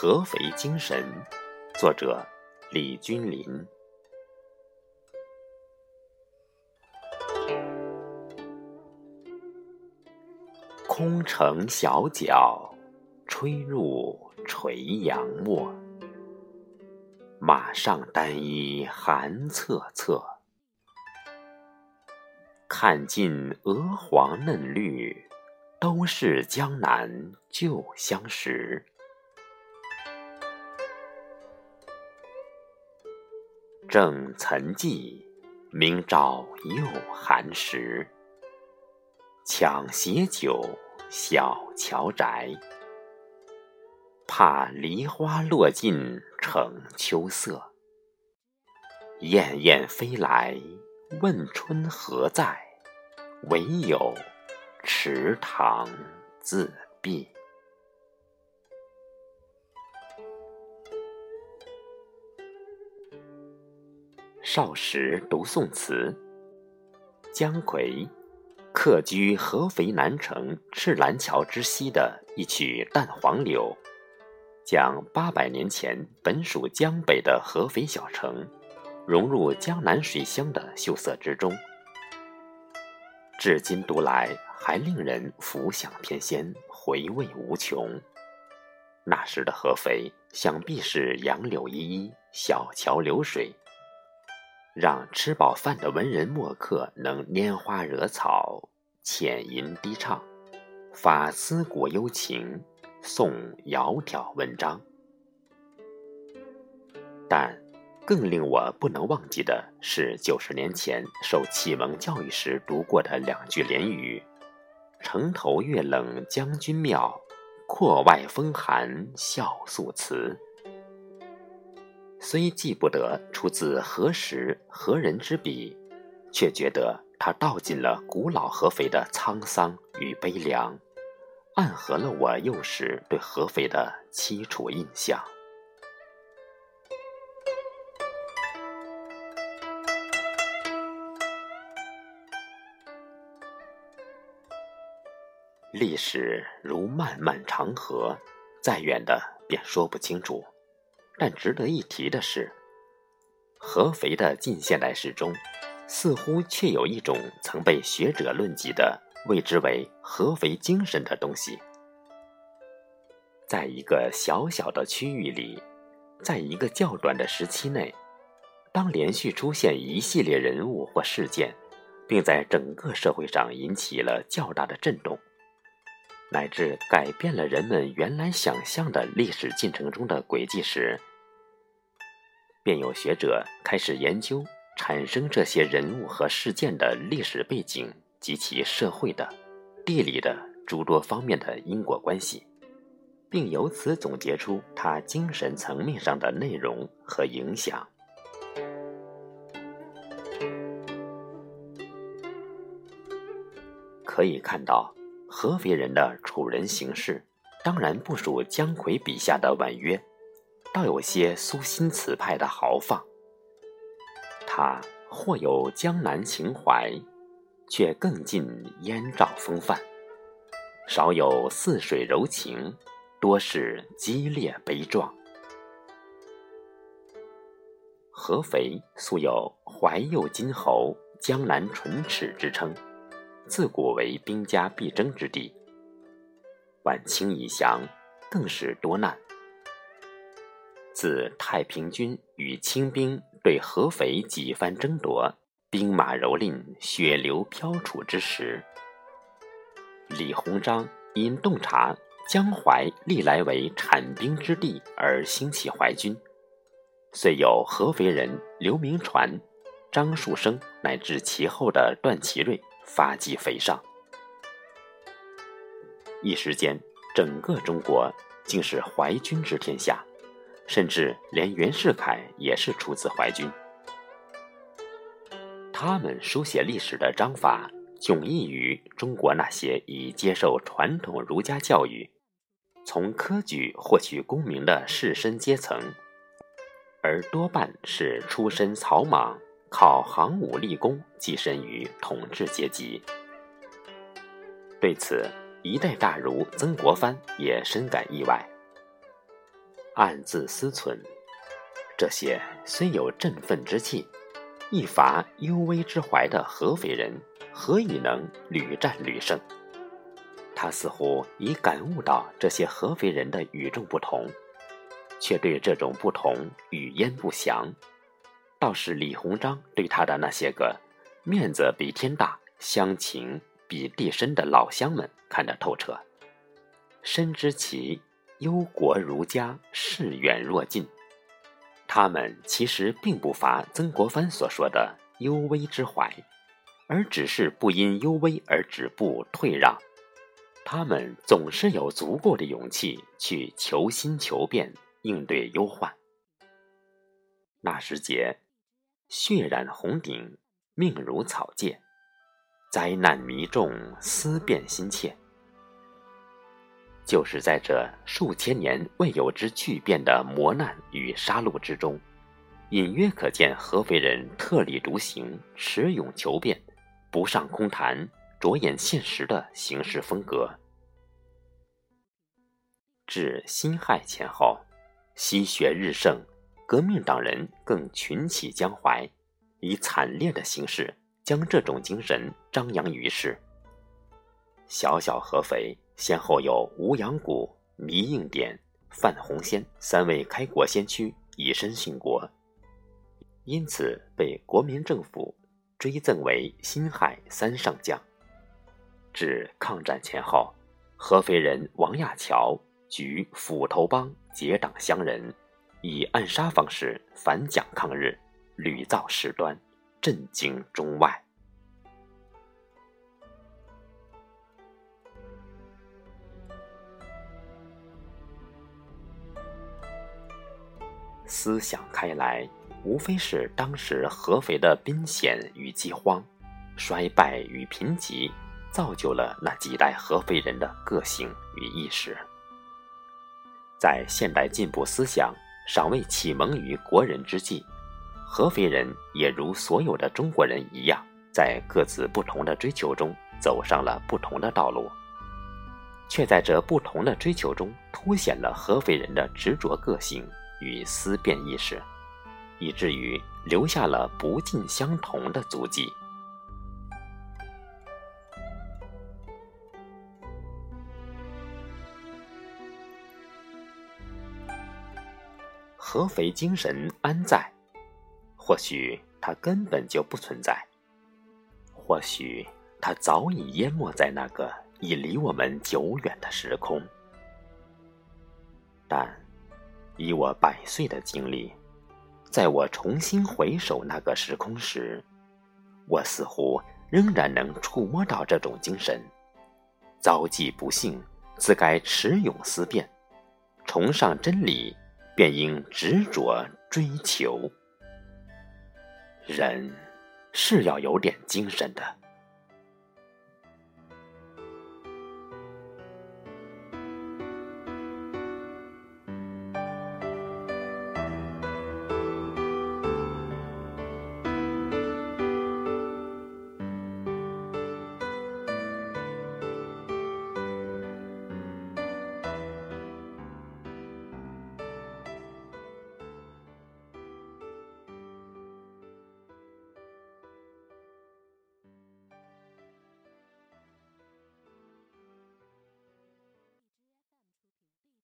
合肥精神，作者李君林。空城小角，吹入垂杨陌。马上单衣寒恻恻，看尽鹅黄嫩绿，都是江南旧相识。正岑寂，明朝又寒食。抢携酒，小桥宅。怕梨花落尽成秋色。燕燕飞来问春何在？唯有池塘自闭。少时读宋词，姜夔客居合肥南城赤兰桥之西的一曲《淡黄柳》，将八百年前本属江北的合肥小城，融入江南水乡的秀色之中，至今读来还令人浮想翩跹，回味无穷。那时的合肥，想必是杨柳依依，小桥流水。让吃饱饭的文人墨客能拈花惹草、浅吟低唱、发思古幽情、诵窈窕文章。但更令我不能忘记的是，九十年前受启蒙教育时读过的两句联语：“城头月冷将军庙，阔外风寒笑素词。”虽记不得出自何时何人之笔，却觉得它道尽了古老合肥的沧桑与悲凉，暗合了我幼时对合肥的凄楚印象。历史如漫漫长河，再远的便说不清楚。但值得一提的是，合肥的近现代史中，似乎却有一种曾被学者论及的，谓之为“合肥精神”的东西。在一个小小的区域里，在一个较短的时期内，当连续出现一系列人物或事件，并在整个社会上引起了较大的震动，乃至改变了人们原来想象的历史进程中的轨迹时，便有学者开始研究产生这些人物和事件的历史背景及其社会的、地理的诸多方面的因果关系，并由此总结出他精神层面上的内容和影响。可以看到，合肥人的处人行事，当然不属姜夔笔下的婉约。倒有些苏辛词派的豪放，他或有江南情怀，却更尽燕赵风范；少有似水柔情，多是激烈悲壮。合肥素有“怀右金侯，江南唇齿”之称，自古为兵家必争之地。晚清以降，更是多难。自太平军与清兵对合肥几番争夺，兵马蹂躏，血流飘杵之时，李鸿章因洞察江淮历来为产兵之地而兴起淮军，遂有合肥人刘铭传、张树声乃至其后的段祺瑞发迹肥上，一时间，整个中国竟是淮军之天下。甚至连袁世凯也是出自淮军。他们书写历史的章法迥异于中国那些以接受传统儒家教育、从科举获取功名的士绅阶层，而多半是出身草莽、靠行武立功跻身于统治阶级。对此，一代大儒曾国藩也深感意外。暗自思忖：这些虽有振奋之气，亦乏幽微之怀的合肥人，何以能屡战屡胜？他似乎已感悟到这些合肥人的与众不同，却对这种不同语焉不详。倒是李鸿章对他的那些个面子比天大、乡情比地深的老乡们看得透彻，深知其。忧国如家，视远若近。他们其实并不乏曾国藩所说的忧危之怀，而只是不因忧危而止步退让。他们总是有足够的勇气去求新求变，应对忧患。那时节，血染红顶，命如草芥，灾难弥众，思变心切。就是在这数千年未有之巨变的磨难与杀戮之中，隐约可见合肥人特立独行、持勇求变、不上空谈、着眼现实的行事风格。至辛亥前后，西学日盛，革命党人更群起江淮，以惨烈的形式将这种精神张扬于世。小小合肥。先后有吴阳谷、倪应典、范洪先三位开国先驱以身殉国，因此被国民政府追赠为辛亥三上将。至抗战前后，合肥人王亚樵举斧头帮结党乡人，以暗杀方式反蒋抗日，屡造事端，震惊中外。思想开来，无非是当时合肥的兵险与饥荒、衰败与贫瘠，造就了那几代合肥人的个性与意识。在现代进步思想尚未启蒙于国人之际，合肥人也如所有的中国人一样，在各自不同的追求中走上了不同的道路，却在这不同的追求中凸显了合肥人的执着个性。与思辨意识，以至于留下了不尽相同的足迹。合肥精神安在？或许它根本就不存在，或许它早已淹没在那个已离我们久远的时空，但。以我百岁的经历，在我重新回首那个时空时，我似乎仍然能触摸到这种精神。遭际不幸，自该持勇思辨，崇尚真理，便应执着追求。人是要有点精神的。